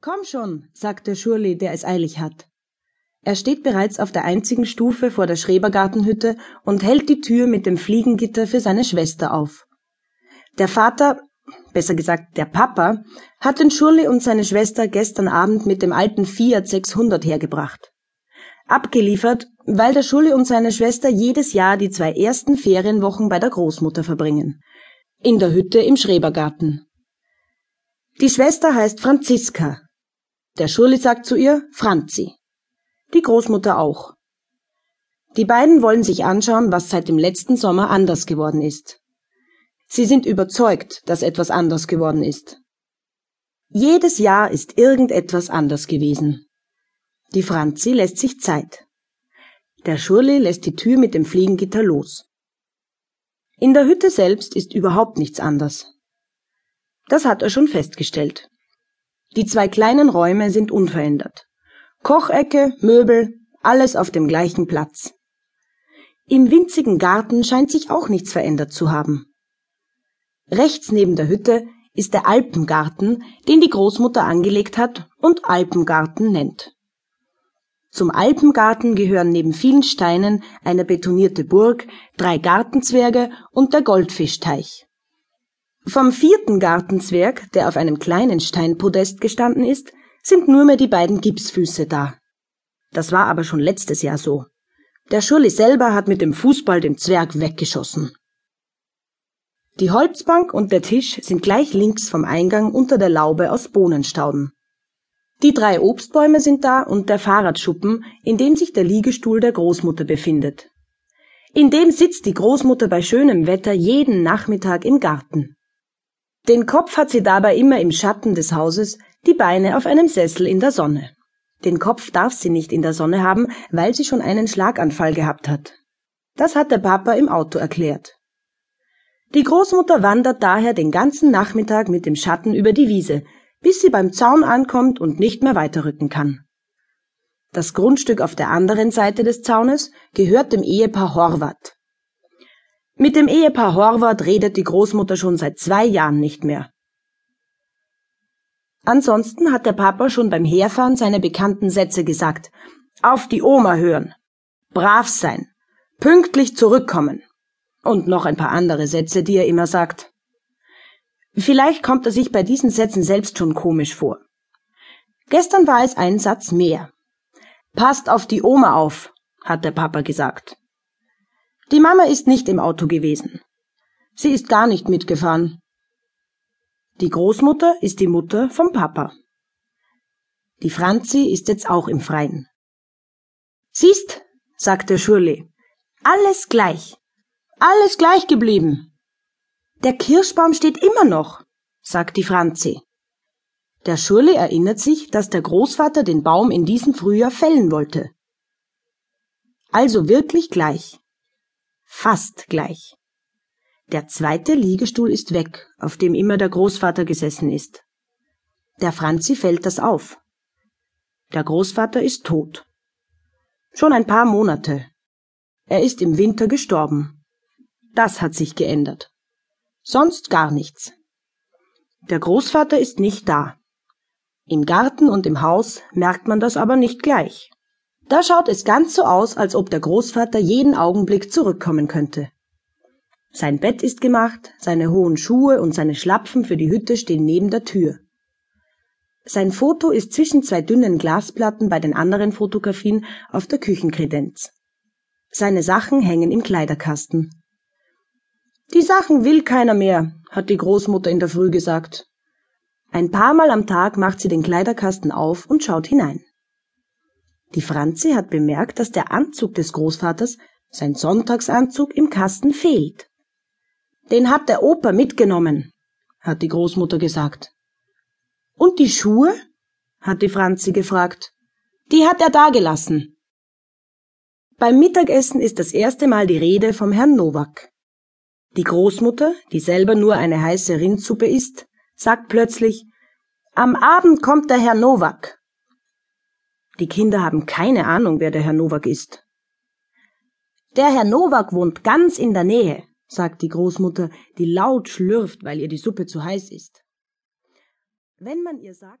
Komm schon, sagt der Schurli, der es eilig hat. Er steht bereits auf der einzigen Stufe vor der Schrebergartenhütte und hält die Tür mit dem Fliegengitter für seine Schwester auf. Der Vater, besser gesagt der Papa, hat den Schurli und seine Schwester gestern Abend mit dem alten Fiat 600 hergebracht. Abgeliefert, weil der Schulli und seine Schwester jedes Jahr die zwei ersten Ferienwochen bei der Großmutter verbringen. In der Hütte im Schrebergarten. Die Schwester heißt Franziska. Der Schurli sagt zu ihr Franzi die Großmutter auch. Die beiden wollen sich anschauen, was seit dem letzten Sommer anders geworden ist. Sie sind überzeugt, dass etwas anders geworden ist. Jedes Jahr ist irgendetwas anders gewesen. Die Franzi lässt sich Zeit. Der Schurli lässt die Tür mit dem Fliegengitter los. In der Hütte selbst ist überhaupt nichts anders. Das hat er schon festgestellt. Die zwei kleinen Räume sind unverändert. Kochecke, Möbel, alles auf dem gleichen Platz. Im winzigen Garten scheint sich auch nichts verändert zu haben. Rechts neben der Hütte ist der Alpengarten, den die Großmutter angelegt hat und Alpengarten nennt. Zum Alpengarten gehören neben vielen Steinen eine betonierte Burg, drei Gartenzwerge und der Goldfischteich. Vom vierten Gartenzwerg, der auf einem kleinen Steinpodest gestanden ist, sind nur mehr die beiden Gipsfüße da. Das war aber schon letztes Jahr so. Der Schurli selber hat mit dem Fußball den Zwerg weggeschossen. Die Holzbank und der Tisch sind gleich links vom Eingang unter der Laube aus Bohnenstauden. Die drei Obstbäume sind da und der Fahrradschuppen, in dem sich der Liegestuhl der Großmutter befindet. In dem sitzt die Großmutter bei schönem Wetter jeden Nachmittag im Garten. Den Kopf hat sie dabei immer im Schatten des Hauses, die Beine auf einem Sessel in der Sonne. Den Kopf darf sie nicht in der Sonne haben, weil sie schon einen Schlaganfall gehabt hat. Das hat der Papa im Auto erklärt. Die Großmutter wandert daher den ganzen Nachmittag mit dem Schatten über die Wiese, bis sie beim Zaun ankommt und nicht mehr weiterrücken kann. Das Grundstück auf der anderen Seite des Zaunes gehört dem Ehepaar Horvath. Mit dem Ehepaar Horvath redet die Großmutter schon seit zwei Jahren nicht mehr. Ansonsten hat der Papa schon beim Herfahren seine bekannten Sätze gesagt. Auf die Oma hören. Brav sein. Pünktlich zurückkommen. Und noch ein paar andere Sätze, die er immer sagt. Vielleicht kommt er sich bei diesen Sätzen selbst schon komisch vor. Gestern war es ein Satz mehr. Passt auf die Oma auf, hat der Papa gesagt. Die Mama ist nicht im Auto gewesen. Sie ist gar nicht mitgefahren. Die Großmutter ist die Mutter vom Papa. Die Franzi ist jetzt auch im Freien. Siehst, sagt der Schurli, alles gleich. Alles gleich geblieben. Der Kirschbaum steht immer noch, sagt die Franzi. Der Schurli erinnert sich, dass der Großvater den Baum in diesem Frühjahr fällen wollte. Also wirklich gleich. Fast gleich. Der zweite Liegestuhl ist weg, auf dem immer der Großvater gesessen ist. Der Franzi fällt das auf. Der Großvater ist tot. Schon ein paar Monate. Er ist im Winter gestorben. Das hat sich geändert. Sonst gar nichts. Der Großvater ist nicht da. Im Garten und im Haus merkt man das aber nicht gleich. Da schaut es ganz so aus, als ob der Großvater jeden Augenblick zurückkommen könnte. Sein Bett ist gemacht, seine hohen Schuhe und seine Schlapfen für die Hütte stehen neben der Tür. Sein Foto ist zwischen zwei dünnen Glasplatten bei den anderen Fotografien auf der Küchenkredenz. Seine Sachen hängen im Kleiderkasten. Die Sachen will keiner mehr, hat die Großmutter in der Früh gesagt. Ein paar Mal am Tag macht sie den Kleiderkasten auf und schaut hinein. Die Franzi hat bemerkt, dass der Anzug des Großvaters, sein Sonntagsanzug, im Kasten fehlt. Den hat der Opa mitgenommen, hat die Großmutter gesagt. Und die Schuhe? hat die Franzi gefragt. Die hat er dagelassen. Beim Mittagessen ist das erste Mal die Rede vom Herrn Nowak. Die Großmutter, die selber nur eine heiße Rindsuppe isst, sagt plötzlich, am Abend kommt der Herr Nowak. Die Kinder haben keine Ahnung, wer der Herr Nowak ist. Der Herr Nowak wohnt ganz in der Nähe, sagt die Großmutter, die laut schlürft, weil ihr die Suppe zu heiß ist. Wenn man ihr sagt,